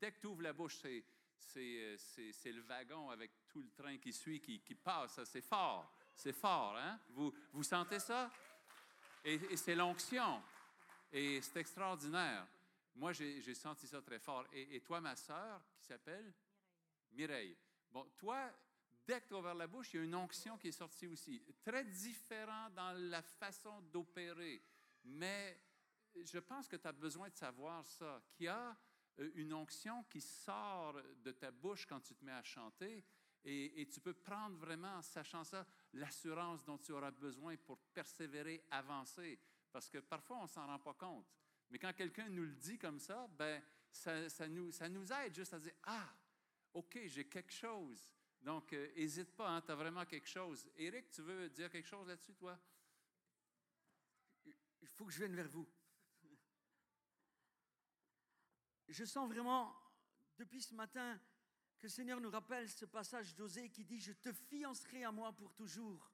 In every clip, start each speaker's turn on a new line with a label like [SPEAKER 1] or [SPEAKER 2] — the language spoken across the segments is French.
[SPEAKER 1] dès que tu ouvres la bouche, c'est, c'est, le wagon avec tout le train qui suit, qui, qui passe. C'est fort. C'est fort, hein? Vous, vous sentez ça? Et, c'est l'onction. Et c'est extraordinaire. Moi, j'ai, senti ça très fort. Et, toi, ma sœur, qui s'appelle? Mireille. Bon, toi, dès que tu as ouvert la bouche, il y a une onction qui est sortie aussi. Très différent dans la façon d'opérer. Mais je pense que tu as besoin de savoir ça, qu'il y a euh, une onction qui sort de ta bouche quand tu te mets à chanter. Et, tu peux prendre vraiment, en sachant ça, l'assurance dont tu auras besoin pour persévérer, avancer. Parce que parfois, on ne s'en rend pas compte. Mais quand quelqu'un nous le dit comme ça, ben, ça, nous, aide juste à dire, ah, OK, j'ai quelque chose. Donc, n'hésite pas, hein, tu as vraiment quelque chose. Éric, tu veux dire quelque chose là-dessus, toi?
[SPEAKER 2] Il faut que je vienne vers vous. Je sens vraiment, depuis ce matin, que le Seigneur nous rappelle ce passage d'Osée qui dit, je te fiancerai à moi pour toujours.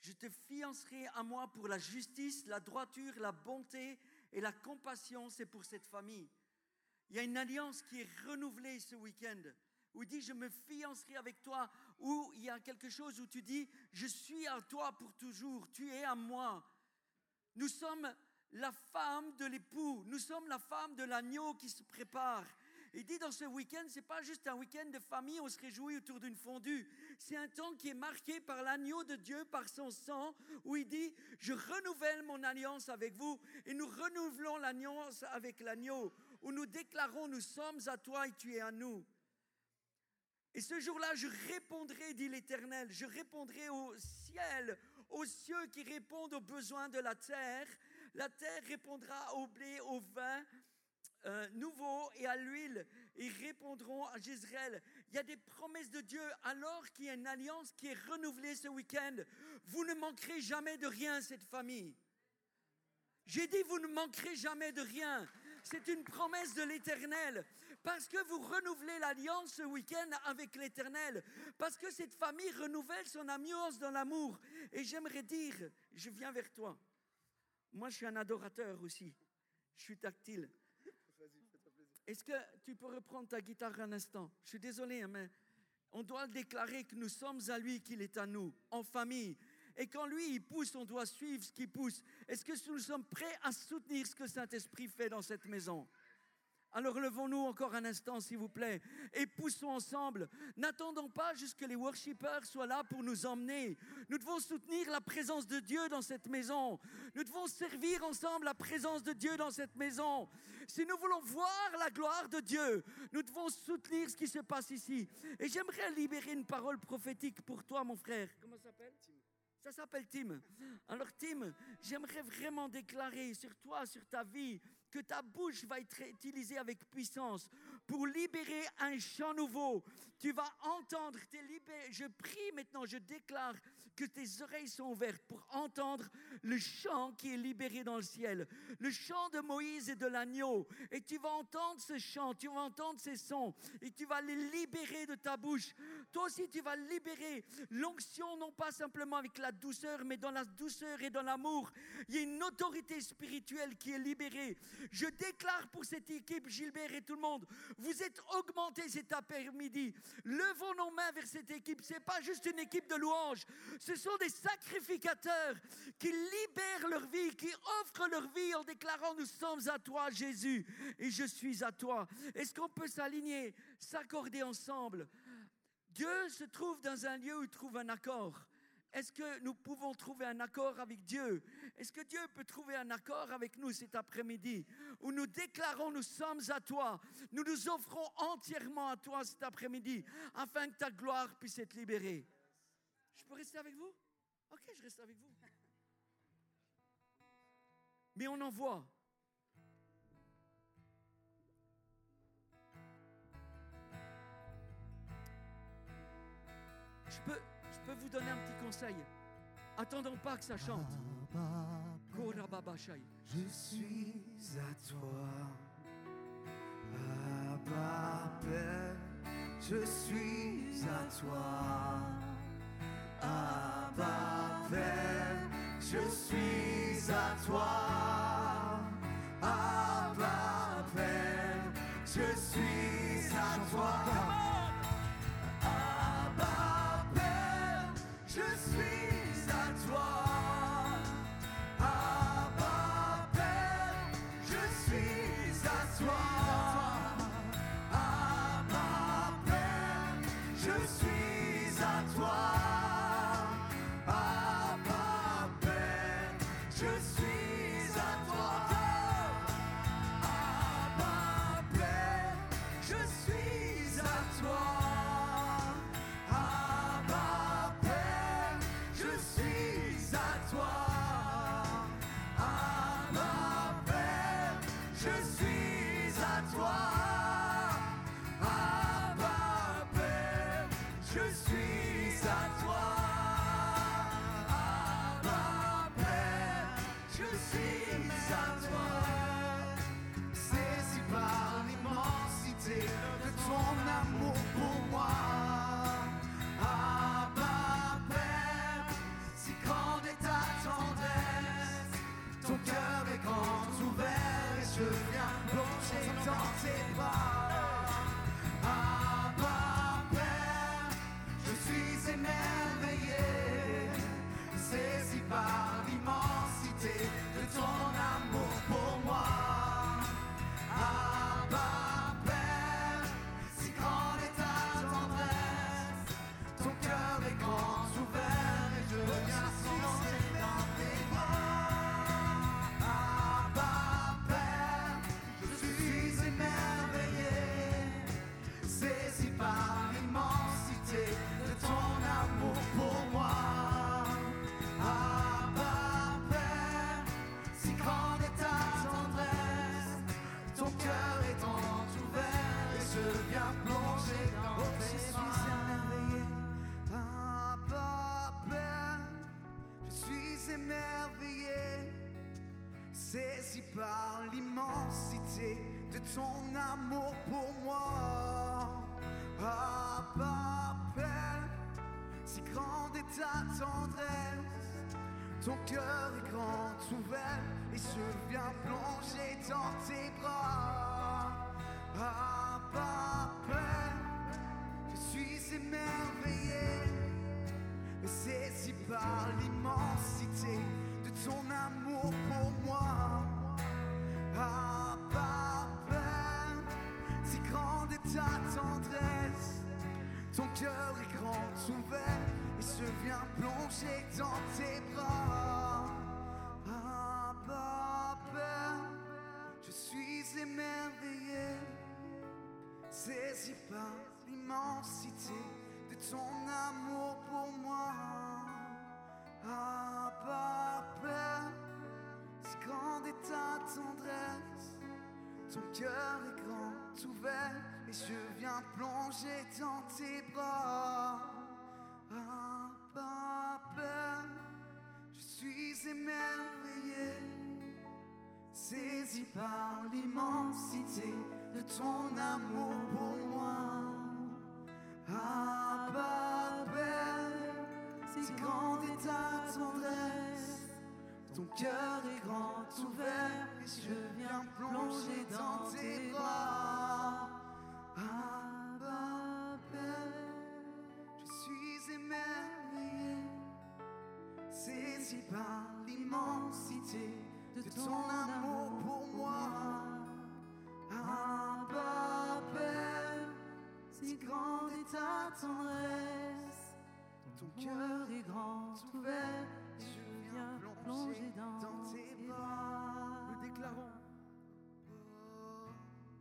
[SPEAKER 2] Je te fiancerai à moi pour la justice, la droiture, la bonté et la compassion, c'est pour cette famille. Il y a une alliance qui est renouvelée ce week-end où il dit je me fiancerai avec toi, où il y a quelque chose où tu dis je suis à toi pour toujours, tu es à moi. Nous sommes la femme de l'époux, nous sommes la femme de l'agneau qui se prépare. Il dit dans ce week-end, c'est pas juste un week-end de famille, on se réjouit autour d'une fondue. C'est un temps qui est marqué par l'agneau de Dieu, par son sang, où il dit, je renouvelle mon alliance avec vous et nous renouvelons l'alliance avec l'agneau, où nous déclarons, nous sommes à toi et tu es à nous. Et ce jour-là, je répondrai, dit l'Éternel, je répondrai au ciel, aux cieux qui répondent aux besoins de la terre. La terre répondra au blé, au vin euh, nouveau et à l'huile. Ils répondront à Jezreel. Il y a des promesses de Dieu alors qu'il y a une alliance qui est renouvelée ce week-end. Vous ne manquerez jamais de rien, cette famille. J'ai dit, vous ne manquerez jamais de rien. C'est une promesse de l'Éternel. Parce que vous renouvelez l'alliance ce week-end avec l'Éternel. Parce que cette famille renouvelle son alliance dans l'amour. Et j'aimerais dire, je viens vers toi. Moi, je suis un adorateur aussi. Je suis tactile. Est-ce que tu peux reprendre ta guitare un instant? Je suis désolé, hein, mais on doit déclarer que nous sommes à lui, qu'il est à nous, en famille. Et quand lui, il pousse, on doit suivre ce qu'il pousse. Est-ce que nous sommes prêts à soutenir ce que Saint-Esprit fait dans cette maison? Alors levons-nous encore un instant, s'il vous plaît, et poussons ensemble. N'attendons pas jusqu'à que les worshippers soient là pour nous emmener. Nous devons soutenir la présence de Dieu dans cette maison. Nous devons servir ensemble la présence de Dieu dans cette maison. Si nous voulons voir la gloire de Dieu, nous devons soutenir ce qui se passe ici. Et j'aimerais libérer une parole prophétique pour toi, mon frère. Comment ça s'appelle? Ça s'appelle Tim. Alors Tim, j'aimerais vraiment déclarer sur toi, sur ta vie, que ta bouche va être utilisée avec puissance pour libérer un chant nouveau. Tu vas entendre, es libéré. Je prie maintenant, je déclare que tes oreilles sont ouvertes pour entendre le chant qui est libéré dans le ciel, le chant de Moïse et de l'agneau. Et tu vas entendre ce chant, tu vas entendre ces sons, et tu vas les libérer de ta bouche. Toi aussi, tu vas libérer l'onction, non pas simplement avec la douceur, mais dans la douceur et dans l'amour. Il y a une autorité spirituelle qui est libérée. Je déclare pour cette équipe, Gilbert et tout le monde, vous êtes augmentés cet après-midi. Levons nos mains vers cette équipe. Ce n'est pas juste une équipe de louanges. Ce sont des sacrificateurs qui libèrent leur vie, qui offrent leur vie en déclarant nous sommes à toi, Jésus, et je suis à toi. Est-ce qu'on peut s'aligner, s'accorder ensemble? Dieu se trouve dans un lieu où il trouve un accord. Est-ce que nous pouvons trouver un accord avec Dieu? Est-ce que Dieu peut trouver un accord avec nous cet après-midi? Où nous déclarons nous sommes à toi. Nous nous offrons entièrement à toi cet après-midi afin que ta gloire puisse être libérée. Je peux rester avec vous? Ok, je reste avec vous. Mais on envoie. Je peux, vous donner un petit conseil. Attendons pas que ça chante.
[SPEAKER 3] Je suis à toi. Abba je suis à toi. Abba je suis à toi. Abba Père, je suis à toi. exhausted ton amour pour moi. Abba, Père, si grande est ta tendresse, ton cœur est grand ouvert et je viens plonger dans tes bras. Viens plonger dans tes bras. Abba, Père, je suis émerveillé, saisi par l'immensité de ton amour pour moi. Abba, Père, si grande est ta tendresse, ton cœur est grand ouvert et je viens plonger dans tes bras. Saisi par l'immensité de ton amour pour moi. Abba, Père, si grande est ta tendresse, ton cœur est grand ouvert et je viens plonger dans tes bras. Abba, Père, je suis émerveillé, saisi par l'immensité de ton amour pour moi. Abba, Père, si grande est ta tendresse, ton cœur est grand ouvert et je viens plonger dans tes bras.
[SPEAKER 2] Nous déclarons.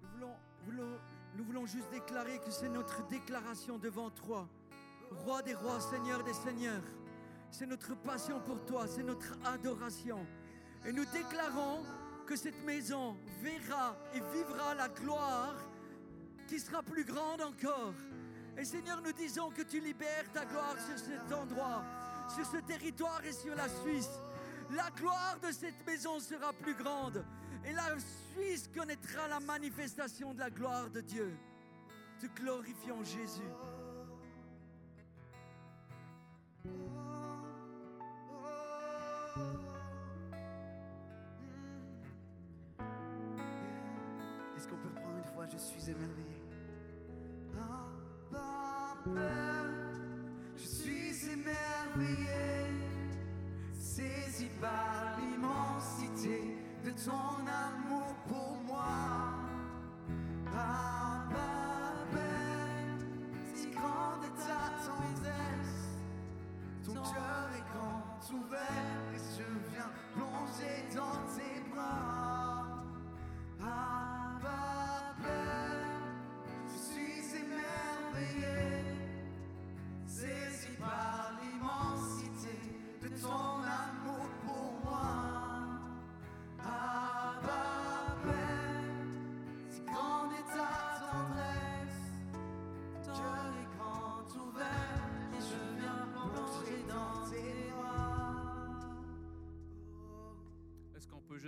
[SPEAKER 2] Nous voulons, voulons- nous voulons juste déclarer que c'est notre déclaration devant toi. Roi des rois, Seigneur des seigneurs. C'est notre passion pour toi, c'est notre adoration. Et nous déclarons que cette maison verra et vivra la gloire qui sera plus grande encore. Et Seigneur, nous disons que tu libères ta gloire sur cet endroit, sur ce territoire et sur la Suisse. La gloire de cette maison sera plus grande. Et la Suisse connaîtra la manifestation de la gloire de Dieu. Te glorifions Jésus.
[SPEAKER 3] Est-ce qu'on peut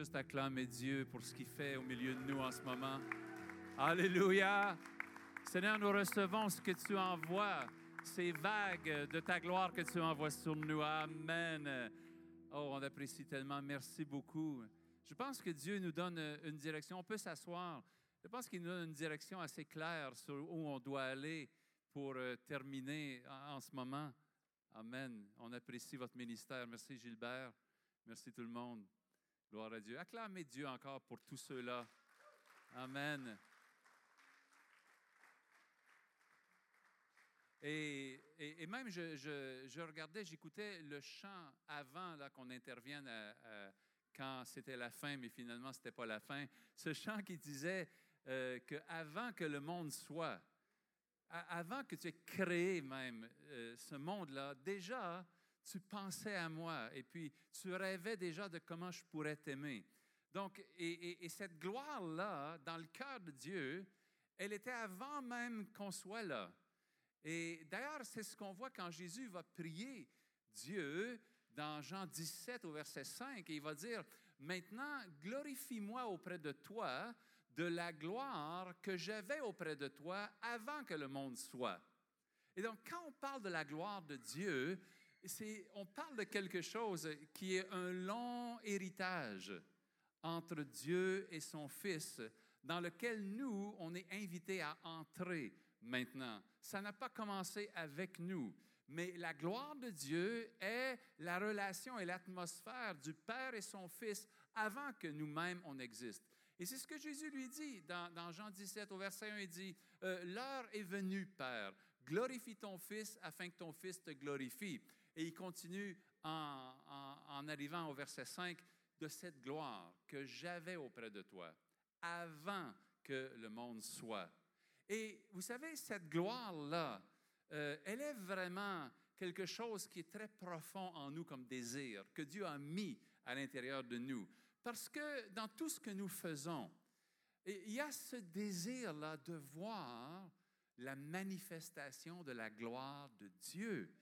[SPEAKER 1] juste acclamer Dieu pour ce qu'il fait au milieu de nous en ce moment? Alléluia! Seigneur, nous recevons ce que tu envoies, ces vagues de ta gloire que tu envoies sur nous. Amen. Oh, on apprécie tellement. Merci beaucoup. Je pense que Dieu nous donne une direction. On peut s'asseoir. Je pense qu'il nous donne une direction assez claire sur où on doit aller pour euh, terminer en, en ce moment. Amen. On apprécie votre ministère. Merci Gilbert. Merci tout le monde. Gloire à Dieu. Acclamez Dieu encore pour tous ceux-là. Amen. Et, et- même, je, je- regardais, j'écoutais le chant avant qu'on intervienne à- à- quand c'était la fin, mais finalement, ce n'était pas la fin. Ce chant qui disait euh, que que le monde soit, avant que tu aies créé même euh, ce monde-là, déjà, tu pensais à moi et puis tu rêvais déjà de comment je pourrais t'aimer. Donc, et, et- et cette gloire-là, dans le cœur de Dieu, elle était avant même qu'on soit là. Et d'ailleurs, c'est ce qu'on voit quand Jésus va prier Dieu dans Jean 17 au verset 5. Et il va dire, maintenant, glorifie-moi auprès de toi de la gloire que j'avais auprès de toi avant que le monde soit. Et donc, quand on parle de la gloire de Dieu, on parle de quelque chose qui est un long héritage entre Dieu et son Fils, dans lequel nous, on est invités à entrer maintenant. Ça n'a pas commencé avec nous, mais la gloire de Dieu est la relation et l'atmosphère du Père et son Fils avant que nous-mêmes on existe. Et c'est ce que Jésus lui dit dans, dans Jean 17 au verset 1, il dit, euh, L'heure est venue, Père, glorifie ton Fils afin que ton Fils te glorifie. Et il continue en, arrivant au verset 5, de cette gloire que j'avais auprès de toi avant que le monde soit. Et vous savez, cette gloire-là, euh, elle est vraiment quelque chose qui est très profond en nous comme désir, que Dieu a mis à l'intérieur de nous. Parce que dans tout ce que nous faisons, il y a ce désir-là de voir la manifestation de la gloire de Dieu.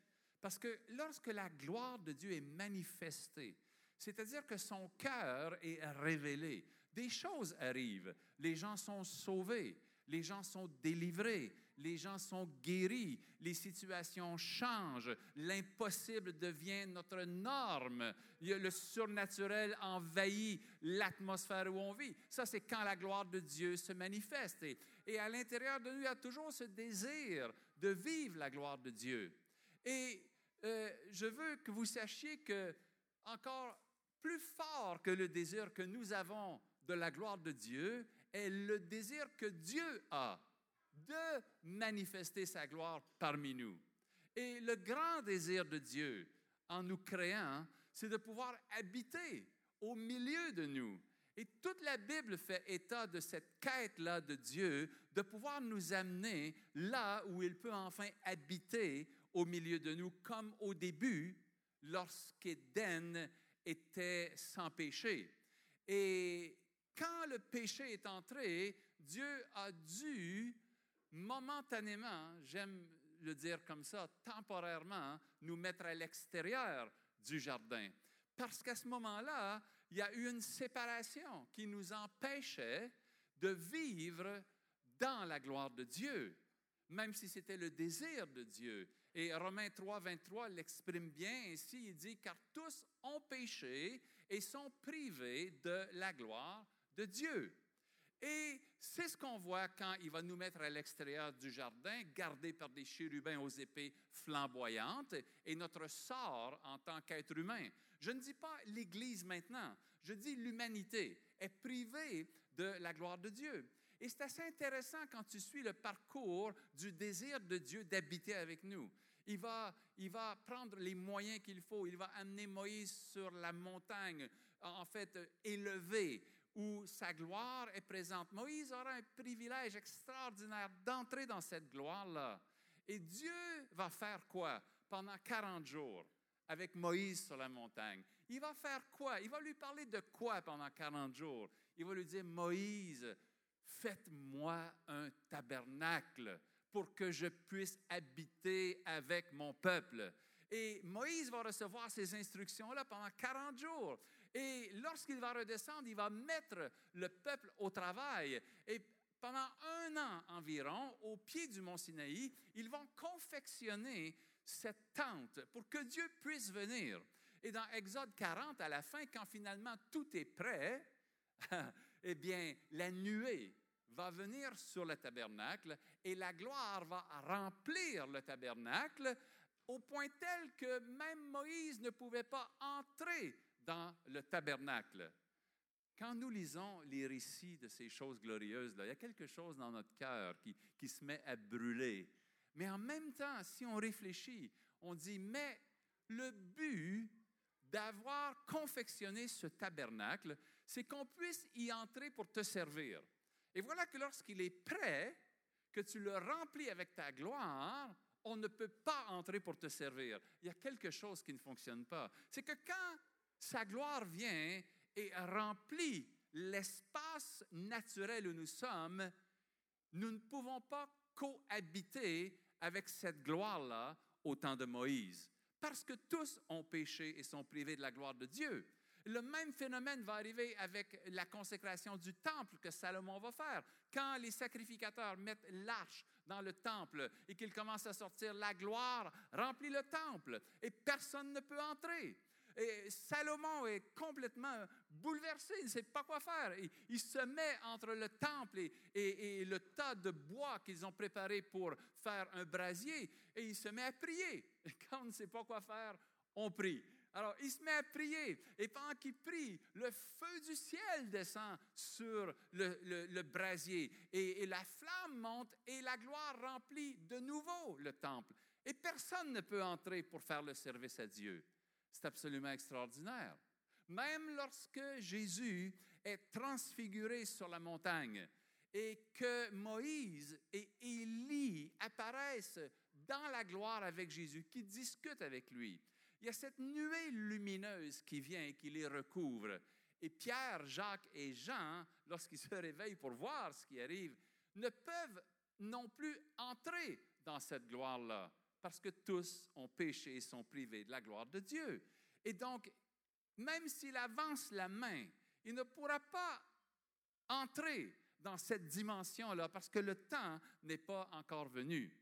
[SPEAKER 1] Parce que lorsque la gloire de Dieu est manifestée, c'est-à-dire que son cœur est révélé, des choses arrivent. Les gens sont sauvés, les gens sont délivrés, les gens sont guéris, les situations changent, l'impossible devient notre norme, le surnaturel envahit l'atmosphère où on vit. Ça, c'est quand la gloire de Dieu se manifeste. Et, et à l'intérieur de nous, il y a toujours ce désir de vivre la gloire de Dieu. Et euh, je veux que vous sachiez que encore plus fort que le désir que nous avons de la gloire de Dieu est le désir que Dieu a de manifester sa gloire parmi nous. Et le grand désir de Dieu en nous créant, c'est de pouvoir habiter au milieu de nous. Et toute la Bible fait état de cette quête-là de Dieu, de pouvoir nous amener là où il peut enfin habiter au milieu de nous, comme au début, lorsqu'Éden était sans péché. Et quand le péché est entré, Dieu a dû momentanément, j'aime le dire comme ça, temporairement, nous mettre à l'extérieur du jardin. Parce qu'à ce moment-là, il y a eu une séparation qui nous empêchait de vivre dans la gloire de Dieu, même si c'était le désir de Dieu. Et Romains 3, 23 l'exprime bien ainsi, il dit, car tous ont péché et sont privés de la gloire de Dieu. Et c'est ce qu'on voit quand il va nous mettre à l'extérieur du jardin, gardé par des chérubins aux épées flamboyantes, et notre sort en tant qu'être humain. Je ne dis pas l'Église maintenant, je dis l'humanité est privée de la gloire de Dieu. Et c'est assez intéressant quand tu suis le parcours du désir de Dieu d'habiter avec nous. Il va, il va prendre les moyens qu'il faut. Il va amener Moïse sur la montagne, en fait, élevée, où sa gloire est présente. Moïse aura un privilège extraordinaire d'entrer dans cette gloire-là. Et Dieu va faire quoi pendant 40 jours avec Moïse sur la montagne? Il va faire quoi? Il va lui parler de quoi pendant 40 jours? Il va lui dire, Moïse, faites-moi un tabernacle pour que je puisse habiter avec mon peuple. Et Moïse va recevoir ces instructions-là pendant 40 jours. Et lorsqu'il va redescendre, il va mettre le peuple au travail. Et pendant un an environ, au pied du mont Sinaï, ils vont confectionner cette tente pour que Dieu puisse venir. Et dans Exode 40, à la fin, quand finalement tout est prêt, eh bien, la nuée va venir sur le tabernacle et la gloire va remplir le tabernacle au point tel que même Moïse ne pouvait pas entrer dans le tabernacle. Quand nous lisons les récits de ces choses glorieuses, là, il y a quelque chose dans notre cœur qui, qui se met à brûler. Mais en même temps, si on réfléchit, on dit, mais le but d'avoir confectionné ce tabernacle, c'est qu'on puisse y entrer pour te servir. Et voilà que lorsqu'il est prêt, que tu le remplis avec ta gloire, on ne peut pas entrer pour te servir. Il y a quelque chose qui ne fonctionne pas. C'est que quand sa gloire vient et remplit l'espace naturel où nous sommes, nous ne pouvons pas cohabiter avec cette gloire-là au temps de Moïse, parce que tous ont péché et sont privés de la gloire de Dieu. Le même phénomène va arriver avec la consécration du temple que Salomon va faire. Quand les sacrificateurs mettent l'arche dans le temple et qu'ils commencent à sortir, la gloire remplit le temple et personne ne peut entrer. Et Salomon est complètement bouleversé, il ne sait pas quoi faire. Il, se met entre le temple et, le tas de bois qu'ils ont préparé pour faire un brasier et il se met à prier. Quand on ne sait pas quoi faire, on prie. Alors, il se met à prier. Et pendant qu'il prie, le feu du ciel descend sur le, brasier. Et, la flamme monte et la gloire remplit de nouveau le temple. Et personne ne peut entrer pour faire le service à Dieu. C'est absolument extraordinaire. Même lorsque Jésus est transfiguré sur la montagne et que Moïse et Élie apparaissent dans la gloire avec Jésus, qui discutent avec lui, il y a cette nuée lumineuse qui vient et qui les recouvre. Et Pierre, Jacques et Jean, lorsqu'ils se réveillent pour voir ce qui arrive, ne peuvent non plus entrer dans cette gloire-là, parce que tous ont péché et sont privés de la gloire de Dieu. Et donc, même s'il avance la main, il ne pourra pas entrer dans cette dimension-là, parce que le temps n'est pas encore venu.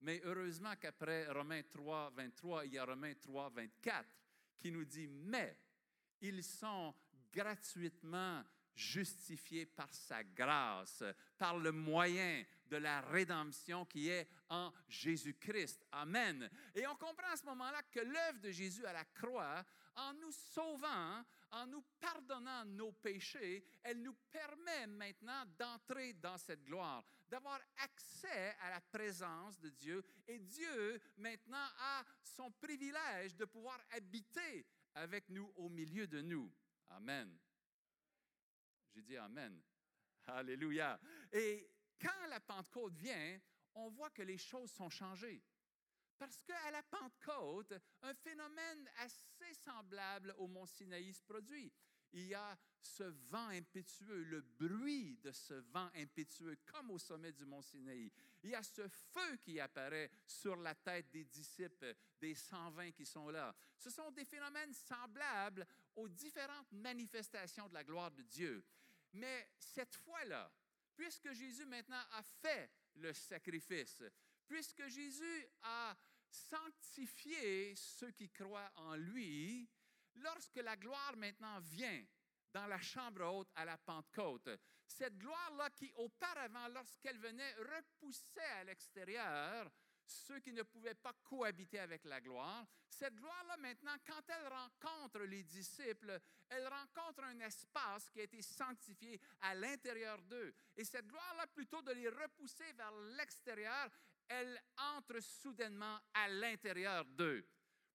[SPEAKER 1] Mais heureusement qu'après Romains 3, 23, il y a Romains 3, 24 qui nous dit, mais ils sont gratuitement justifiés par sa grâce, par le moyen de la rédemption qui est en Jésus-Christ. Amen. Et on comprend à ce moment-là que l'œuvre de Jésus à la croix, en nous sauvant, en nous pardonnant nos péchés, elle nous permet maintenant d'entrer dans cette gloire d'avoir accès à la présence de Dieu. Et Dieu, maintenant, a son privilège de pouvoir habiter avec nous, au milieu de nous. Amen. J'ai dit Amen. Alléluia. Et quand la Pentecôte vient, on voit que les choses sont changées. Parce qu'à la Pentecôte, un phénomène assez semblable au mont Sinaï se produit il y a ce vent impétueux, le bruit de ce vent impétueux, comme au sommet du mont Sinaï. Il y a ce feu qui apparaît sur la tête des disciples, des 120 qui sont là. Ce sont des phénomènes semblables aux différentes manifestations de la gloire de Dieu. Mais cette fois-là, puisque Jésus maintenant a fait le sacrifice, puisque Jésus a sanctifié ceux qui croient en lui, lorsque la gloire maintenant vient dans la chambre haute à la Pentecôte. Cette gloire-là qui, auparavant, lorsqu'elle venait, repoussait à l'extérieur ceux qui ne pouvaient pas cohabiter avec la gloire. Cette gloire-là, maintenant, quand elle rencontre les disciples, elle rencontre un espace qui a été sanctifié à l'intérieur d'eux. Et cette gloire-là, plutôt de les repousser vers l'extérieur, elle entre soudainement à l'intérieur d'eux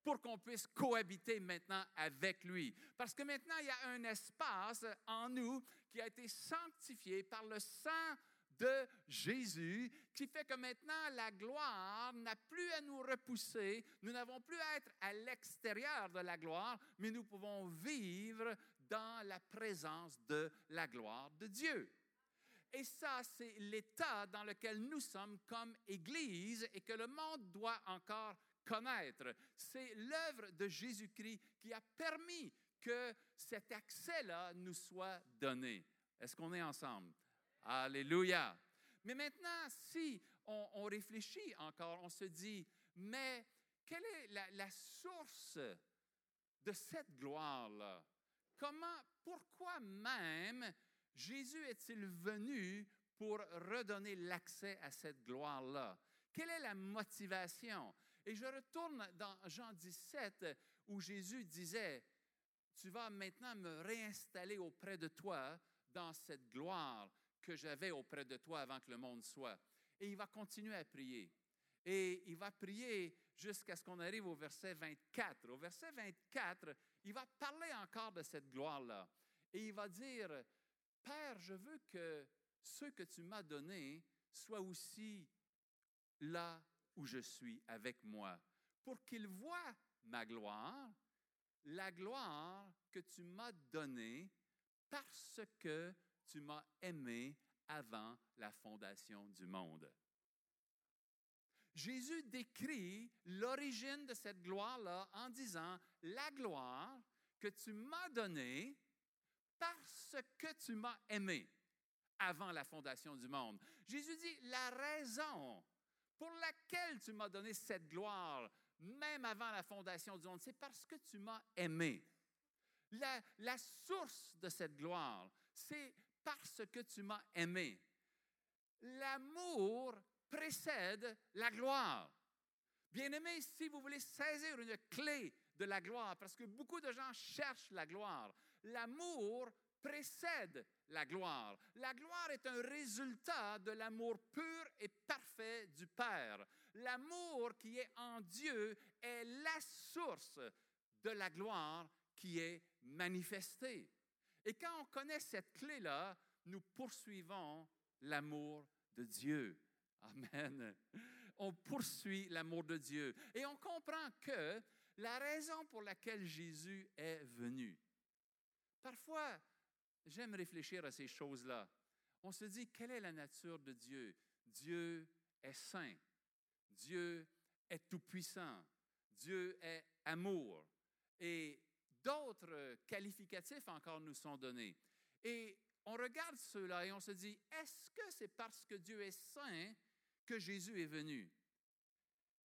[SPEAKER 1] pour qu'on puisse cohabiter maintenant avec lui. Parce que maintenant, il y a un espace en nous qui a été sanctifié par le sang de Jésus, qui fait que maintenant la gloire n'a plus à nous repousser, nous n'avons plus à être à l'extérieur de la gloire, mais nous pouvons vivre dans la présence de la gloire de Dieu. Et ça, c'est l'état dans lequel nous sommes comme Église et que le monde doit encore connaître. C'est l'œuvre de Jésus-Christ qui a permis que cet accès-là nous soit donné. Est-ce qu'on est ensemble? Alléluia. Mais maintenant, si on, réfléchit encore, on se dit, mais quelle est la, source de cette gloire-là? Comment, pourquoi même Jésus est-il venu pour redonner l'accès à cette gloire-là? Quelle est la motivation? Et je retourne dans Jean 17 où Jésus disait, tu vas maintenant me réinstaller auprès de toi dans cette gloire que j'avais auprès de toi avant que le monde soit. Et il va continuer à prier. Et il va prier jusqu'à ce qu'on arrive au verset 24. Au verset 24, il va parler encore de cette gloire-là. Et il va dire, Père, je veux que ceux que tu m'as donnés soient aussi là où je suis avec moi, pour qu'ils voient ma gloire, la gloire que tu m'as donnée parce que tu m'as aimé avant la fondation du monde. Jésus décrit l'origine de cette gloire-là en disant, la gloire que tu m'as donnée parce que tu m'as aimé avant la fondation du monde. Jésus dit, la raison pour laquelle tu m'as donné cette gloire, même avant la fondation du monde, c'est parce que tu m'as aimé. La, la, source de cette gloire, c'est parce que tu m'as aimé. L'amour précède la gloire. Bien-aimé, si vous voulez saisir une clé de la gloire, parce que beaucoup de gens cherchent la gloire, l'amour précède la gloire. La gloire est un résultat de l'amour pur et parfait du Père. L'amour qui est en Dieu est la source de la gloire qui est manifestée. Et quand on connaît cette clé-là, nous poursuivons l'amour de Dieu. Amen. On poursuit l'amour de Dieu. Et on comprend que la raison pour laquelle Jésus est venu. Parfois, j'aime réfléchir à ces choses-là. On se dit, quelle est la nature de Dieu? Dieu est saint. Dieu est tout-puissant. Dieu est amour. Et d'autres qualificatifs encore nous sont donnés. Et on regarde cela et on se dit, est-ce que c'est parce que Dieu est saint que Jésus est venu?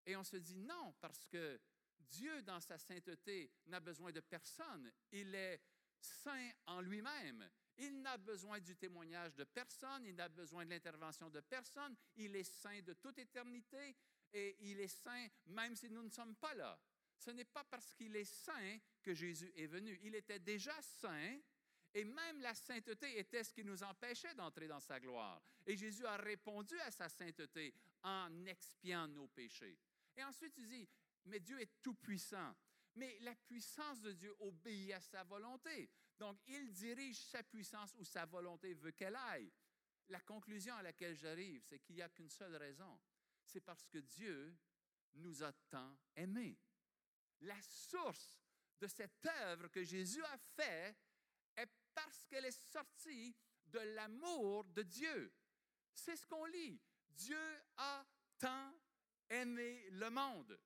[SPEAKER 1] Et on se dit non, parce que Dieu, dans sa sainteté, n'a besoin de personne. Il est saint en lui-même. Il n'a besoin du témoignage de personne, il n'a besoin de l'intervention de personne. Il est saint de toute éternité et il est saint même si nous ne sommes pas là. Ce n'est pas parce qu'il est saint que Jésus est venu. Il était déjà saint et même la sainteté était ce qui nous empêchait d'entrer dans sa gloire. Et Jésus a répondu à sa sainteté en expiant nos péchés. Et ensuite, tu dis, mais Dieu est tout-puissant. Mais la puissance de Dieu obéit à sa volonté. Donc, il dirige sa puissance où sa volonté veut qu'elle aille. La conclusion à laquelle j'arrive, c'est qu'il n'y a qu'une seule raison. C'est parce que Dieu nous a tant aimés la source de cette œuvre que Jésus a fait est parce qu'elle est sortie de l'amour de Dieu. C'est ce qu'on lit. Dieu a tant aimé le monde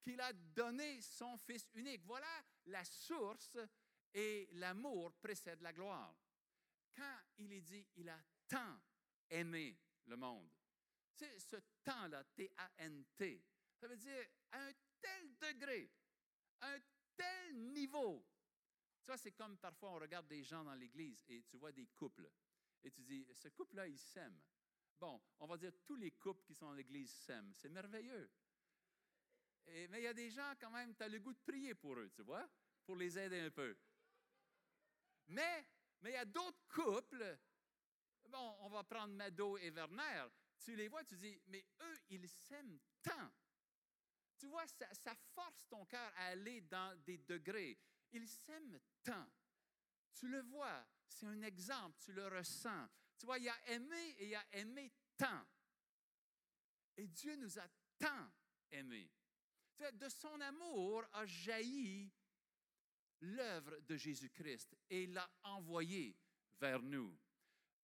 [SPEAKER 1] qu'il a donné son Fils unique. Voilà la source et l'amour précède la gloire. Quand il est dit, il a tant aimé le monde, c'est ce temps-là, T-A-N-T, ça veut dire à un tel degré un tel niveau. Tu vois, c'est comme parfois on regarde des gens dans l'Église et tu vois des couples. Et tu dis, ce couple-là, il s'aime. Bon, on va dire tous les couples qui sont dans l'Église s'aiment. C'est merveilleux. Mais il y a des gens, quand même, tu as le goût de prier pour eux, tu vois, pour les aider un peu. Mais mais il y a d'autres couples. Bon, on va prendre Mado et Werner. Tu les vois, tu dis, mais eux, ils s'aiment tant. Tu vois, ça, force ton cœur à aller dans des degrés. Ils s'aiment tant. Tu le vois, c'est un exemple, tu le ressens. Tu vois, il a aimé et il a aimé tant. Et Dieu nous a tant aimés. Tu vois, de son amour a jailli l'œuvre de Jésus-Christ et l'a envoyé vers nous.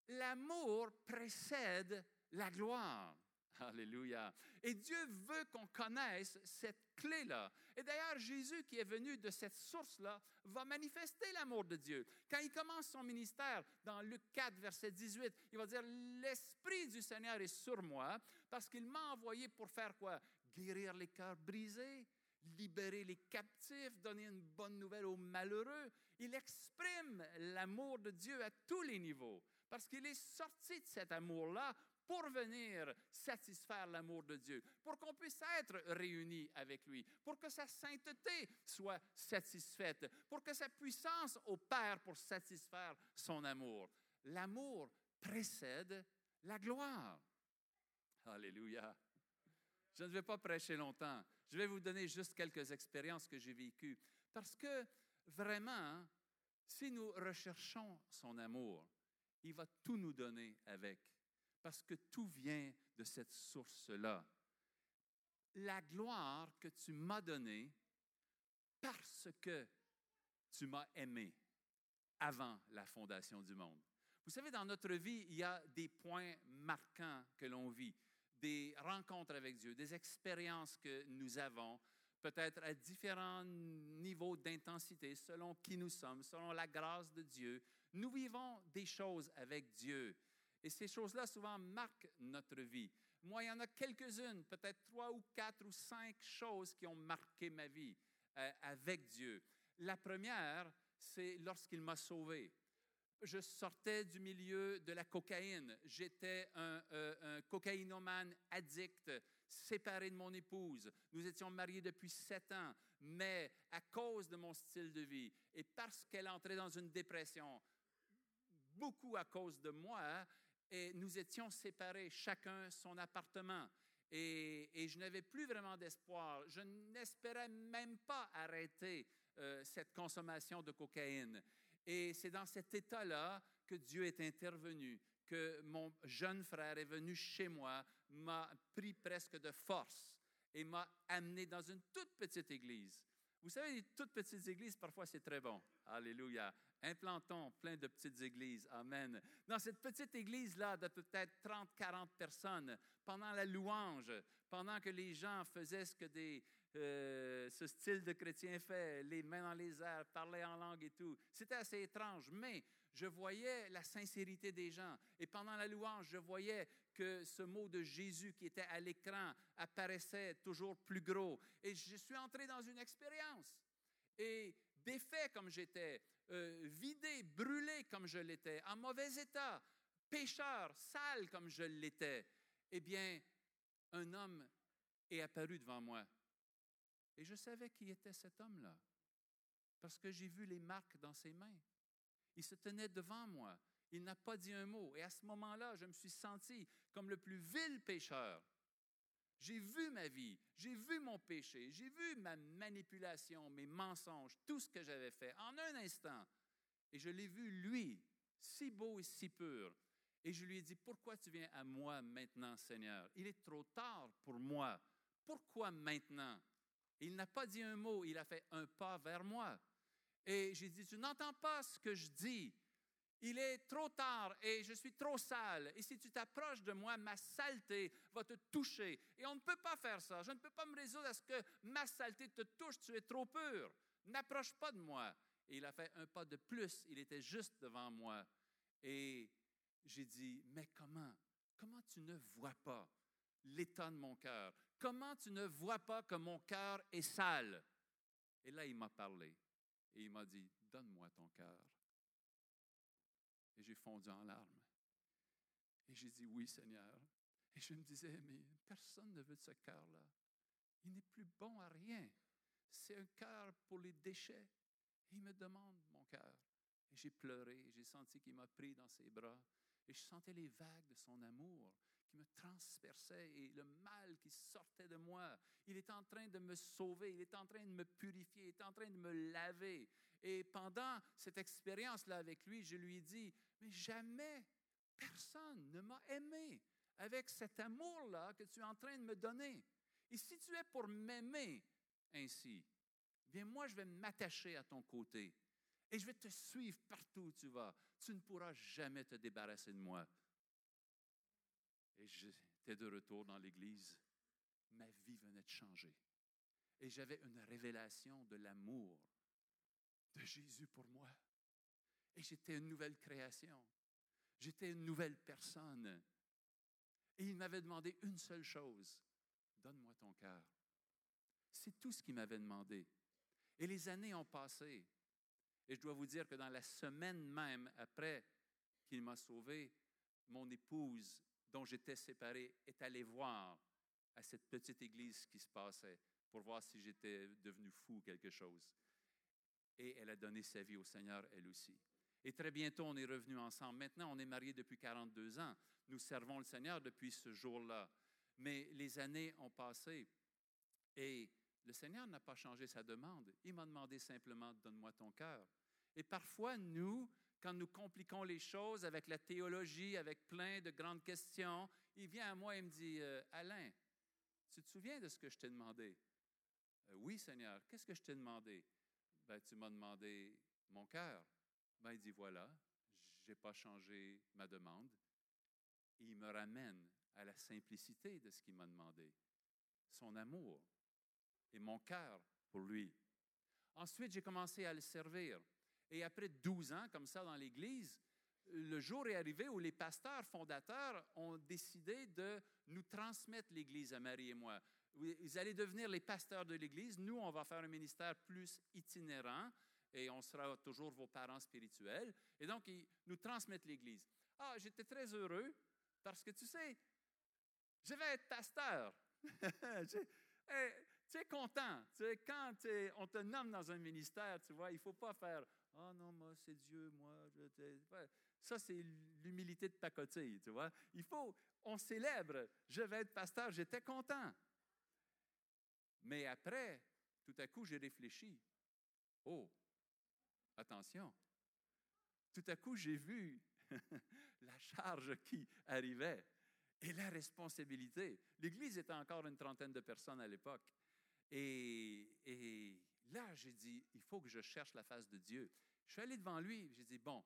[SPEAKER 1] L'amour précède la gloire. Alléluia. Et Dieu veut qu'on connaisse cette clé-là. Et d'ailleurs, Jésus qui est venu de cette source-là va manifester l'amour de Dieu. Quand il commence son ministère, dans Luc 4, verset 18, il va dire, L'Esprit du Seigneur est sur moi parce qu'il m'a envoyé pour faire quoi? Guérir les cœurs brisés, libérer les captifs, donner une bonne nouvelle aux malheureux. Il exprime l'amour de Dieu à tous les niveaux parce qu'il est sorti de cet amour-là pour venir satisfaire l'amour de Dieu, pour qu'on puisse être réunis avec lui, pour que sa sainteté soit satisfaite, pour que sa puissance opère pour satisfaire son amour. L'amour précède la gloire. Alléluia. Je ne vais pas prêcher longtemps. Je vais vous donner juste quelques expériences que j'ai vécues. Parce que vraiment, si nous recherchons son amour, il va tout nous donner avec. Parce que tout vient de cette source-là. La gloire que tu m'as donnée parce que tu m'as aimé avant la fondation du monde. Vous savez, dans notre vie, il y a des points marquants que l'on vit des rencontres avec Dieu, des expériences que nous avons, peut-être à différents niveaux d'intensité, selon qui nous sommes, selon la grâce de Dieu. Nous vivons des choses avec Dieu. Et ces choses-là, souvent, marquent notre vie. Moi, il y en a quelques-unes, peut-être trois ou quatre ou cinq choses qui ont marqué ma vie euh, avec Dieu. La première, c'est lorsqu'il m'a sauvé je sortais du milieu de la cocaïne. J'étais euh, un, cocaïnomane addict, séparé de mon épouse. Nous étions mariés depuis sept ans, mais à cause de mon style de vie et parce qu'elle entrait dans une dépression, beaucoup à cause de moi, et nous étions séparés, chacun son appartement. Et, je n'avais plus vraiment d'espoir. Je n'espérais même pas arrêter euh, cette consommation de cocaïne. Et c'est dans cet état-là que Dieu est intervenu, que mon jeune frère est venu chez moi, m'a pris presque de force et m'a amené dans une toute petite église. Vous savez, les toutes petites églises, parfois, c'est très bon. Alléluia. Implantons plein de petites églises. Amen. Dans cette petite église-là de peut-être 30, 40 personnes, pendant la louange, pendant que les gens faisaient ce que euh, ce style de chrétien fait, les mains dans les airs, parler en langue et tout. C'était assez étrange, mais je voyais la sincérité des gens. Et pendant la louange, je voyais que ce mot de Jésus qui était à l'écran apparaissait toujours plus gros. Et je suis entré dans une expérience. Et défait comme j'étais, euh, vidé, brûlé comme je l'étais, en mauvais état, pécheur, sale comme je l'étais, eh bien, un homme est apparu devant moi et je savais qui était cet homme-là, parce que j'ai vu les marques dans ses mains. Il se tenait devant moi. Il n'a pas dit un mot. Et à ce moment-là, je me suis senti comme le plus vil pécheur. J'ai vu ma vie, j'ai vu mon péché, j'ai vu ma manipulation, mes mensonges, tout ce que j'avais fait en un instant. Et je l'ai vu, lui, si beau et si pur. Et je lui ai dit, pourquoi tu viens à moi maintenant, Seigneur? Il est trop tard pour moi. Pourquoi maintenant? Il n'a pas dit un mot, il a fait un pas vers moi. Et j'ai dit, tu n'entends pas ce que je dis. Il est trop tard et je suis trop sale. Et si tu t'approches de moi, ma saleté va te toucher. Et on ne peut pas faire ça. Je ne peux pas me résoudre à ce que ma saleté te touche. Tu es trop pur. N'approche pas de moi. Et il a fait un pas de plus. Il était juste devant moi. Et j'ai dit, mais comment? Comment tu ne vois pas l'état de mon cœur? Comment tu ne vois pas que mon cœur est sale? Et là, il m'a parlé. Et il m'a dit, donne-moi ton cœur. Et j'ai fondu en larmes. Et j'ai dit, oui, Seigneur. Et je me disais, mais personne ne veut de ce cœur-là. Il n'est plus bon à rien. C'est un cœur pour les déchets. Et il me demande mon cœur. Et j'ai pleuré, j'ai senti qu'il m'a pris dans ses bras. Et je sentais les vagues de son amour qui me transperçaient et le mal qui sortait de moi. Il est en train de me sauver, il est en train de me purifier, il est en train de me laver. Et pendant cette expérience-là avec lui, je lui ai dit, mais jamais personne ne m'a aimé avec cet amour-là que tu es en train de me donner. Et si tu es pour m'aimer ainsi, bien moi, je vais m'attacher à ton côté et je vais te suivre partout où tu vas. Tu ne pourras jamais te débarrasser de moi. Et j'étais de retour dans l'Église. Ma vie venait de changer. Et j'avais une révélation de l'amour Jésus pour moi. Et j'étais une nouvelle création. J'étais une nouvelle personne. Et il m'avait demandé une seule chose. Donne-moi ton cœur. C'est tout ce qu'il m'avait demandé. Et les années ont passé. Et je dois vous dire que dans la semaine même après qu'il m'a sauvé, mon épouse, dont j'étais séparé, est allée voir à cette petite église qui se passait pour voir si j'étais devenu fou ou quelque chose. Et elle a donné sa vie au Seigneur, elle aussi. Et très bientôt, on est revenus ensemble. Maintenant, on est mariés depuis 42 ans. Nous servons le Seigneur depuis ce jour-là. Mais les années ont passé et le Seigneur n'a pas changé sa demande. Il m'a demandé simplement, donne-moi ton cœur. Et parfois, nous, quand nous compliquons les choses avec la théologie, avec plein de grandes questions, il vient à moi et me dit, euh, Alain, tu te souviens de ce que je t'ai demandé? Euh, oui, Seigneur. Qu'est-ce que je t'ai demandé? Ben, tu m'as demandé mon cœur. Ben, il dit, voilà, je n'ai pas changé ma demande. Il me ramène à la simplicité de ce qu'il m'a demandé, son amour et mon cœur pour lui. Ensuite, j'ai commencé à le servir. Et après 12 ans comme ça dans l'Église, le jour est arrivé où les pasteurs fondateurs ont décidé de nous transmettre l'Église à Marie et moi. Ils allaient devenir les pasteurs de l'Église. Nous, on va faire un ministère plus itinérant et on sera toujours vos parents spirituels. Et donc, ils nous transmettent l'Église. Ah, j'étais très heureux parce que tu sais, je vais être pasteur. tu es content. Quand on te nomme dans un ministère, tu vois, il ne faut pas faire oh non, moi, c'est Dieu, moi. Ça, c'est l'humilité de pacotille, tu vois. Il faut, on célèbre, je vais être pasteur, j'étais content. Mais après, tout à coup, j'ai réfléchi. Oh, attention. Tout à coup, j'ai vu la charge qui arrivait et la responsabilité. L'Église était encore une trentaine de personnes à l'époque. Et, et là, j'ai dit, il faut que je cherche la face de Dieu. Je suis allé devant lui, j'ai dit, bon,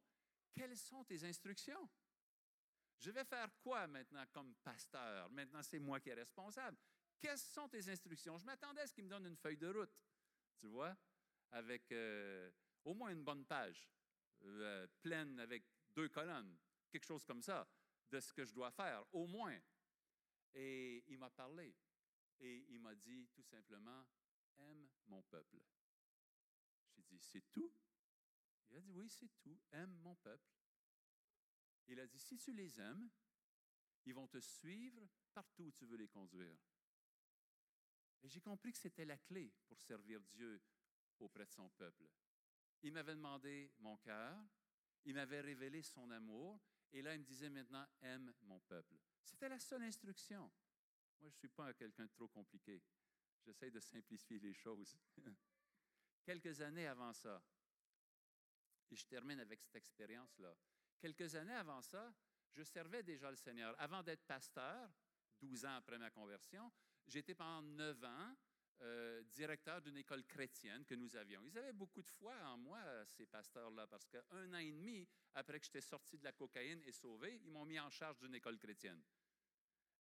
[SPEAKER 1] quelles sont tes instructions? Je vais faire quoi maintenant comme pasteur? Maintenant, c'est moi qui est responsable. Quelles sont tes instructions? Je m'attendais à ce qu'il me donne une feuille de route, tu vois, avec euh, au moins une bonne page, euh, pleine avec deux colonnes, quelque chose comme ça, de ce que je dois faire, au moins. Et il m'a parlé. Et il m'a dit tout simplement, aime mon peuple. J'ai dit, c'est tout? Il a dit, oui, c'est tout. Aime mon peuple. Il a dit, si tu les aimes, ils vont te suivre partout où tu veux les conduire. J'ai compris que c'était la clé pour servir Dieu auprès de son peuple. Il m'avait demandé mon cœur, il m'avait révélé son amour, et là, il me disait maintenant, aime mon peuple. C'était la seule instruction. Moi, je ne suis pas quelqu'un de trop compliqué. J'essaie de simplifier les choses. Quelques années avant ça, et je termine avec cette expérience-là. Quelques années avant ça, je servais déjà le Seigneur. Avant d'être pasteur, 12 ans après ma conversion, j'étais pendant 9 ans euh, directeur d'une école chrétienne que nous avions. Ils avaient beaucoup de foi en moi, ces pasteurs-là, parce qu'un an et demi après que j'étais sorti de la cocaïne et sauvé, ils m'ont mis en charge d'une école chrétienne.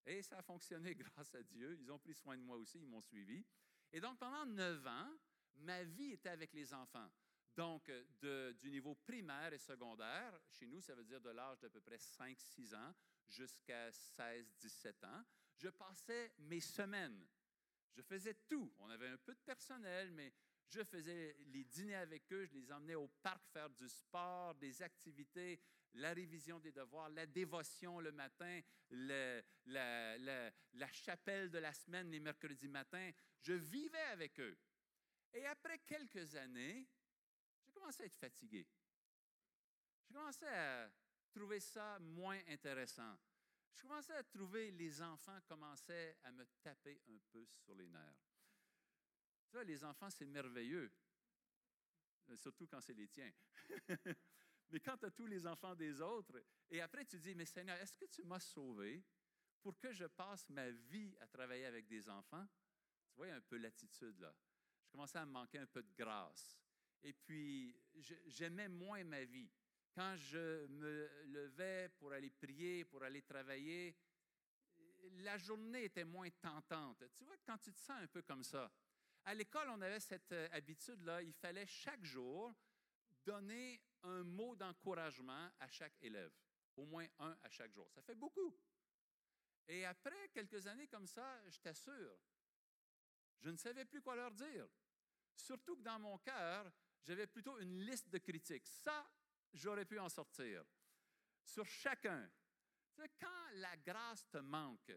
[SPEAKER 1] Et ça a fonctionné grâce à Dieu. Ils ont pris soin de moi aussi, ils m'ont suivi. Et donc, pendant neuf ans, ma vie était avec les enfants. Donc, du niveau primaire et secondaire, chez nous, ça veut dire de l'âge d'à peu près 5-6 ans jusqu'à 16-17 ans, je passais mes semaines. Je faisais tout. On avait un peu de personnel, mais Je faisais les dîners avec eux, je les emmenais au parc faire du sport, des activités, la révision des devoirs, la dévotion le matin, la, la, chapelle de la semaine les mercredis matins. Je vivais avec eux. Et après quelques années, j'ai commencé à être fatigué. J'ai commencé à trouver ça moins intéressant. Je commençais à trouver les enfants commençaient à me taper un peu sur les nerfs. Tu vois, les enfants, c'est merveilleux, euh, surtout quand c'est les tiens. Mais quand tu as tous les enfants des autres, et après tu dis, mais Seigneur, est-ce que tu m'as sauvé pour que je passe ma vie à travailler avec des enfants? Tu vois, un peu l'attitude là. Je commençais à me manquer un peu de grâce. Et puis, j'aimais moins ma vie. Quand je me levais pour aller prier, pour aller travailler, la journée était moins tentante. Tu vois, quand tu te sens un peu comme ça. À l'école, on avait cette euh, habitude-là, il fallait chaque jour donner un mot d'encouragement à chaque élève, au moins un à chaque jour. Ça fait beaucoup. Et après quelques années comme ça, je t'assure, je ne savais plus quoi leur dire. Surtout que dans mon cœur, j'avais plutôt une liste de critiques. Ça, j'aurais pu en sortir. Sur chacun. quand la grâce te manque,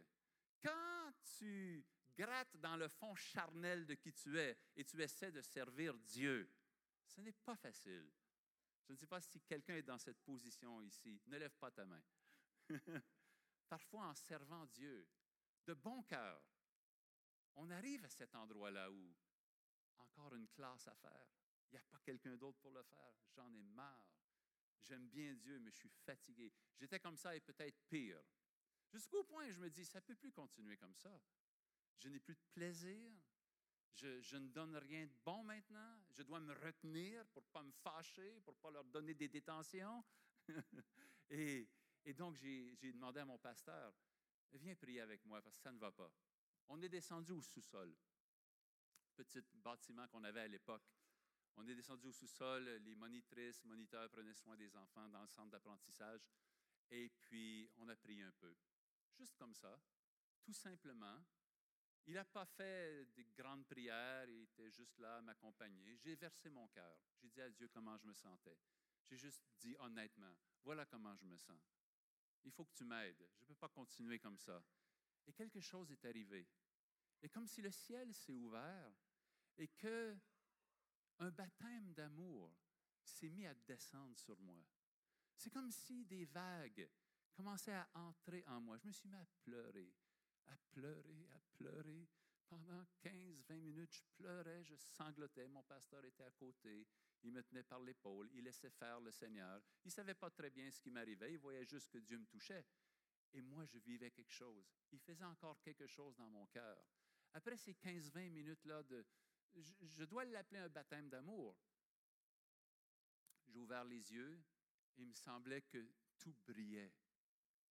[SPEAKER 1] quand tu grattes dans le fond charnel de qui tu es et tu essaies de servir Dieu, ce n'est pas facile. Je ne sais pas si quelqu'un est dans cette position ici. Ne lève pas ta main. Parfois, en servant Dieu, de bon cœur, on arrive à cet endroit-là où encore une classe à faire. Il n'y a pas quelqu'un d'autre pour le faire. J'en ai marre. J'aime bien Dieu, mais je suis fatigué. J'étais comme ça et peut-être pire. Jusqu'au point où je me dis, ça ne peut plus continuer comme ça. Je n'ai plus de plaisir. Je, ne donne rien de bon maintenant. Je dois me retenir pour ne pas me fâcher, pour ne pas leur donner des détentions. et, et, donc, j'ai demandé à mon pasteur, viens prier avec moi parce que ça ne va pas. On est descendu au sous-sol, petit bâtiment qu'on avait à l'époque. On est descendu au sous-sol, les monitrices, moniteurs prenaient soin des enfants dans le centre d'apprentissage. Et puis, on a prié un peu. Juste comme ça, tout simplement. Il n'a pas fait des grandes prières, il était juste là à m'accompagner. J'ai versé mon cœur. J'ai dit à Dieu comment je me sentais. J'ai juste dit honnêtement, voilà comment je me sens. Il faut que tu m'aides. Je ne peux pas continuer comme ça. Et quelque chose est arrivé. Et comme si le ciel s'est ouvert et que un baptême d'amour s'est mis à descendre sur moi. C'est comme si des vagues commençaient à entrer en moi. Je me suis mis à pleurer, à pleurer, à pleurer. Pendant 15-20 minutes, je pleurais, je sanglotais. Mon pasteur était à côté. Il me tenait par l'épaule. Il laissait faire le Seigneur. Il ne savait pas très bien ce qui m'arrivait. Il voyait juste que Dieu me touchait. Et moi, je vivais quelque chose. Il faisait encore quelque chose dans mon cœur. Après ces 15-20 minutes-là de, je, dois l'appeler un baptême d'amour. J'ai ouvert les yeux et il me semblait que tout brillait,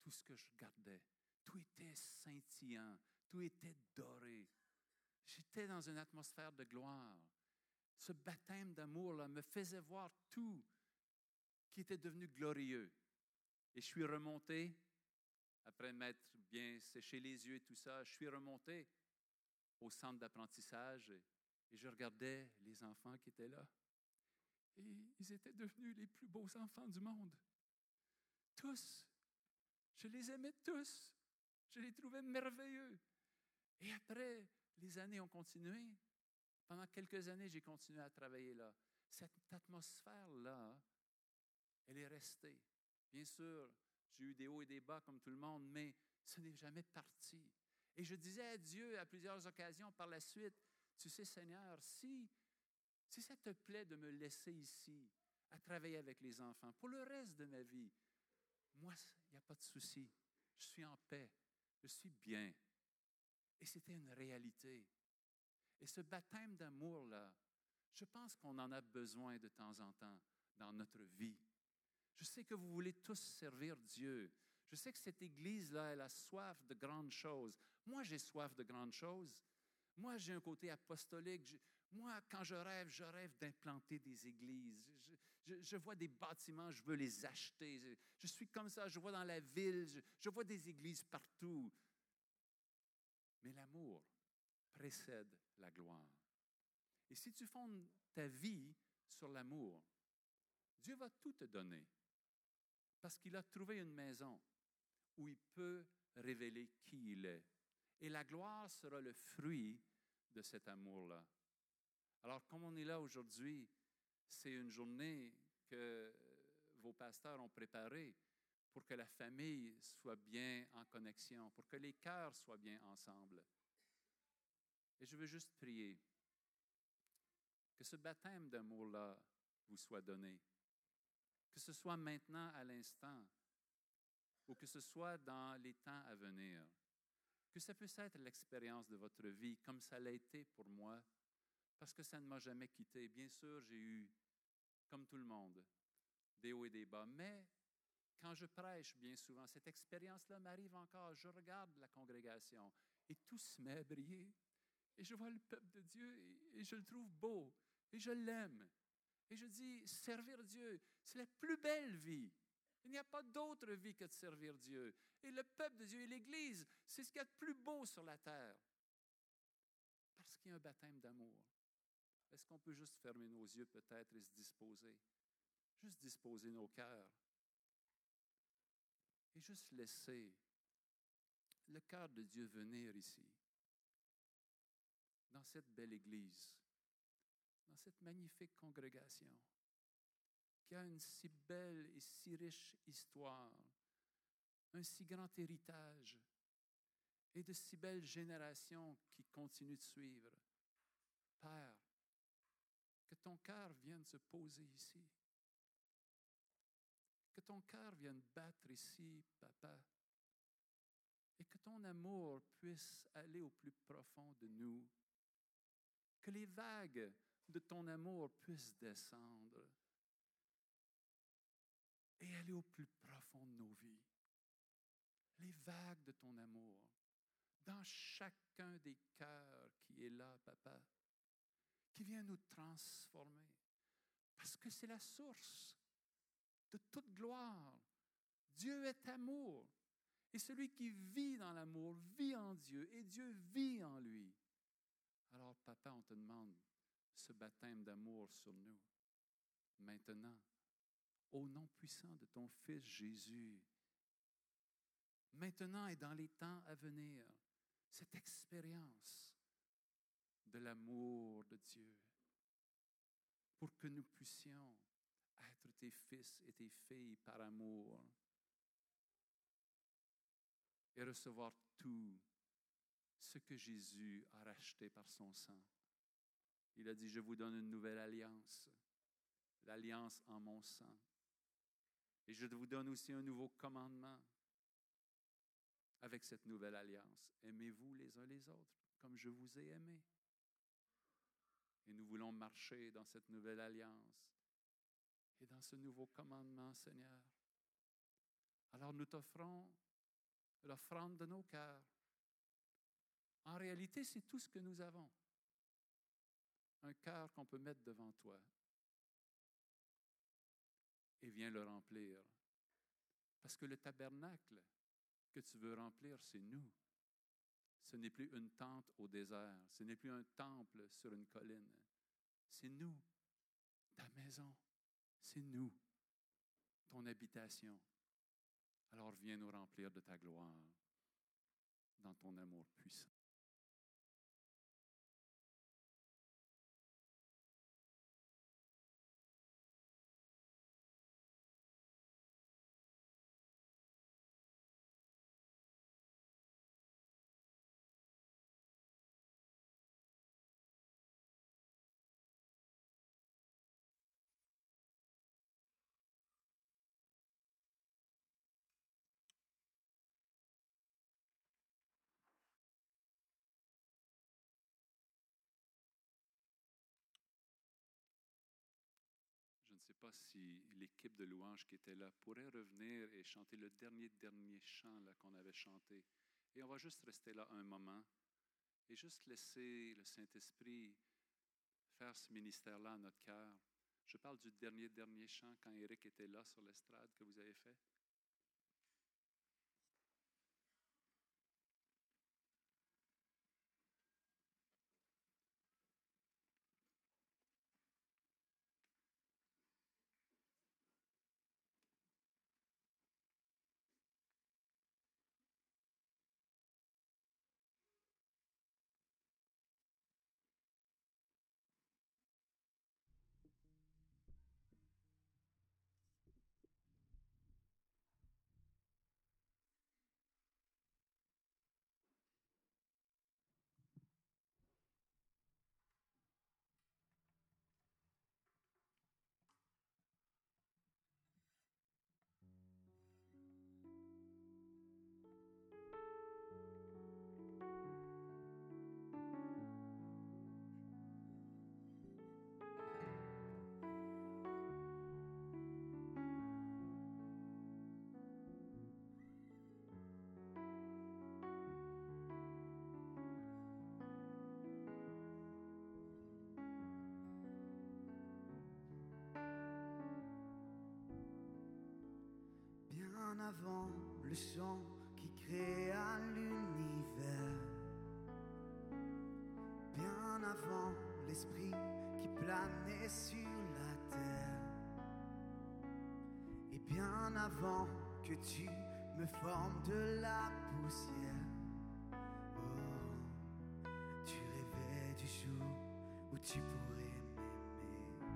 [SPEAKER 1] tout ce que je regardais, tout était scintillant, tout était doré. J'étais dans une atmosphère de gloire. Ce baptême d'amour-là me faisait voir tout qui était devenu glorieux. Et je suis remonté, après m'être bien séché les yeux et tout ça, je suis remonté au centre d'apprentissage et je regardais les enfants qui étaient là. Et ils étaient devenus les plus beaux enfants du monde. Tous. Je les aimais tous. Je les trouvais merveilleux. Et après, les années ont continué. Pendant quelques années, j'ai continué à travailler là. Cette atmosphère-là, elle est restée. Bien sûr, j'ai eu des hauts et des bas comme tout le monde, mais ce n'est jamais parti. Et je disais à Dieu à plusieurs occasions par la suite, tu sais, Seigneur, si, ça te plaît de me laisser ici à travailler avec les enfants pour le reste de ma vie, moi, il n'y a pas de souci. Je suis en paix. Je suis bien. Et c'était une réalité. Et ce baptême d'amour-là, je pense qu'on en a besoin de temps en temps dans notre vie. Je sais que vous voulez tous servir Dieu. Je sais que cette Église-là, elle a soif de grandes choses. Moi, j'ai soif de grandes choses. Moi, j'ai un côté apostolique. moi, quand je rêve, je rêve d'implanter des églises. Je, vois des bâtiments, je veux les acheter. Je, suis comme ça, je vois dans la ville, je vois des églises partout. Mais l'amour précède la gloire. Et si tu fondes ta vie sur l'amour, Dieu va tout te donner parce qu'il a trouvé une maison où il peut révéler qui il est. Et la gloire sera le fruit de cet amour-là. Alors, comme on est là aujourd'hui, c'est une journée que vos pasteurs ont préparée pour que la famille soit bien en connexion, pour que les cœurs soient bien ensemble. Et je veux juste prier que ce baptême d'amour-là vous soit donné, que ce soit maintenant à l'instant ou que ce soit dans les temps à venir, que ça puisse être l'expérience de votre vie comme ça l'a été pour moi, parce que ça ne m'a jamais quitté. Bien sûr, j'ai eu, comme tout le monde, des hauts et des bas, mais quand je prêche, bien souvent, cette expérience-là m'arrive encore. Je regarde la congrégation et tout se met à briller. Et je vois le peuple de Dieu et, et je le trouve beau et je l'aime. Et je dis, servir Dieu, c'est la plus belle vie. Il n'y a pas d'autre vie que de servir Dieu. Et le peuple de Dieu et l'Église, c'est ce qu'il y a de plus beau sur la terre. Parce qu'il y a un baptême d'amour. Est-ce qu'on peut juste fermer nos yeux peut-être et se disposer? Juste disposer nos cœurs. Et juste laisser le cœur de Dieu venir ici, dans cette belle Église, dans cette magnifique congrégation qui a une si belle et si riche histoire, un si grand héritage et de si belles générations qui continuent de suivre. Père, que ton cœur vienne se poser ici. Que ton cœur vienne battre ici, papa. Et que ton amour puisse aller au plus profond de nous. Que les vagues de ton amour puissent descendre et aller au plus profond de nos vies. Les vagues de ton amour dans chacun des cœurs qui est là, papa, qui vient nous transformer. Parce que c'est la source de toute gloire. Dieu est amour. Et celui qui vit dans l'amour vit en Dieu et Dieu vit en lui. Alors, papa, on te demande ce baptême d'amour sur nous. Maintenant, au nom puissant de ton Fils Jésus, maintenant et dans les temps à venir, cette expérience de l'amour de Dieu, pour que nous puissions être tes fils et tes filles par amour et recevoir tout ce que Jésus a racheté par son sang. Il a dit, je vous donne une nouvelle alliance, l'alliance en mon sang. Et je vous donne aussi un nouveau commandement avec cette nouvelle alliance. Aimez-vous les uns les autres comme je vous ai aimé. Et nous voulons marcher dans cette nouvelle alliance et dans ce nouveau commandement, Seigneur. Alors nous t'offrons l'offrande de nos cœurs. En réalité, c'est tout ce que nous avons. Un cœur qu'on peut mettre devant toi. Et viens le remplir. Parce que le tabernacle que tu veux remplir, c'est nous. Ce n'est plus une tente au désert, ce n'est plus un temple sur une colline. C'est nous, ta maison, c'est nous, ton habitation. Alors viens nous remplir de ta gloire dans ton amour puissant. Pas si l'équipe de louanges qui était là pourrait revenir et chanter le dernier, dernier chant qu'on avait chanté. Et on va juste rester là un moment et juste laisser le Saint-Esprit faire ce ministère-là à notre cœur. Je parle du dernier, dernier chant quand Eric était là sur l'estrade que vous avez fait.
[SPEAKER 3] Avant le chant qui créa l'univers, bien avant l'esprit qui planait sur la terre, et bien avant que tu me formes de la poussière. Oh, tu rêvais du jour où tu pourrais m'aimer.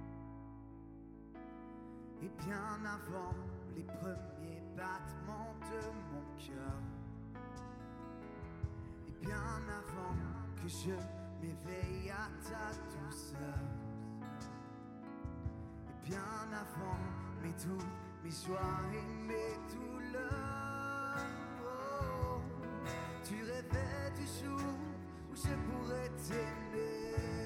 [SPEAKER 3] Et bien avant les premiers battements de mon cœur. Et bien avant que je m'éveille à ta douceur. Et bien avant mes doutes, mes joies et mes douleurs. Oh, tu rêvais du jour où je pourrais t'aimer.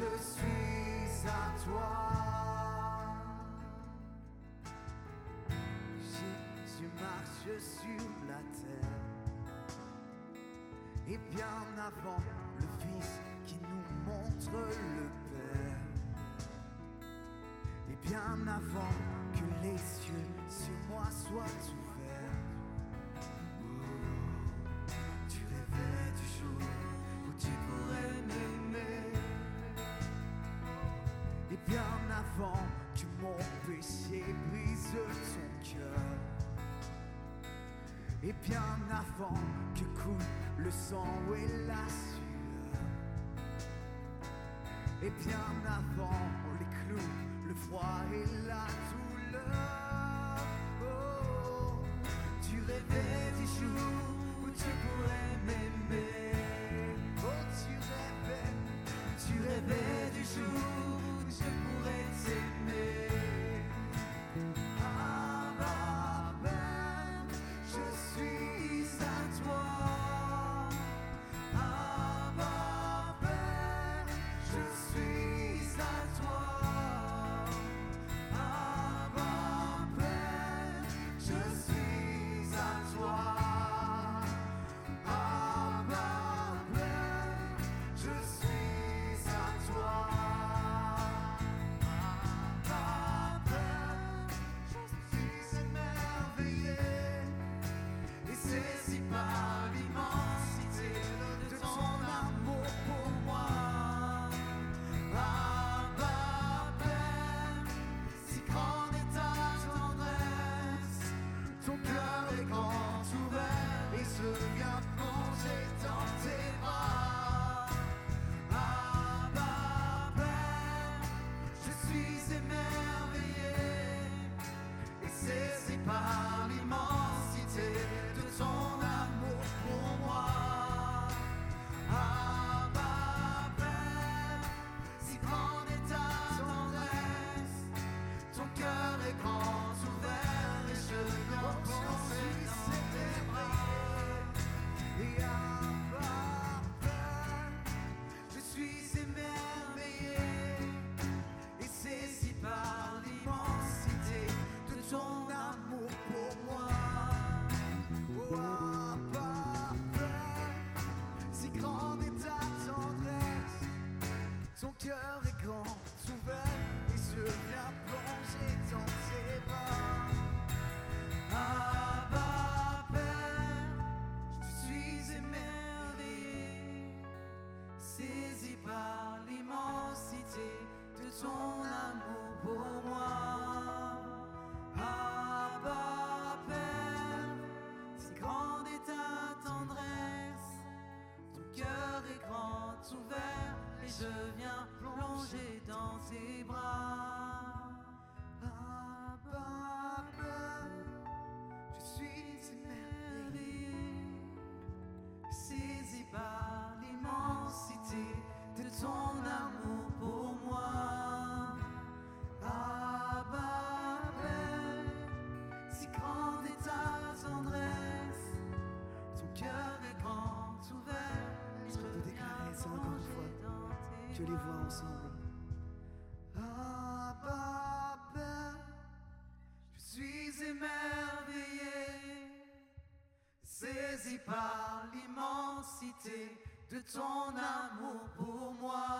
[SPEAKER 3] Je suis à toi. Jésus marche sur la terre. Et bien avant le Fils qui nous montre le Père. Et bien avant que les cieux sur moi soient. Bien avant que mon péché brise ton cœur. Et bien avant que coule le sang et la sueur. Et bien avant les clous, le froid et la douleur. Que les voix ensemble. Abba, Père, je suis émerveillé, saisi par l'immensité de ton amour pour moi. Ah,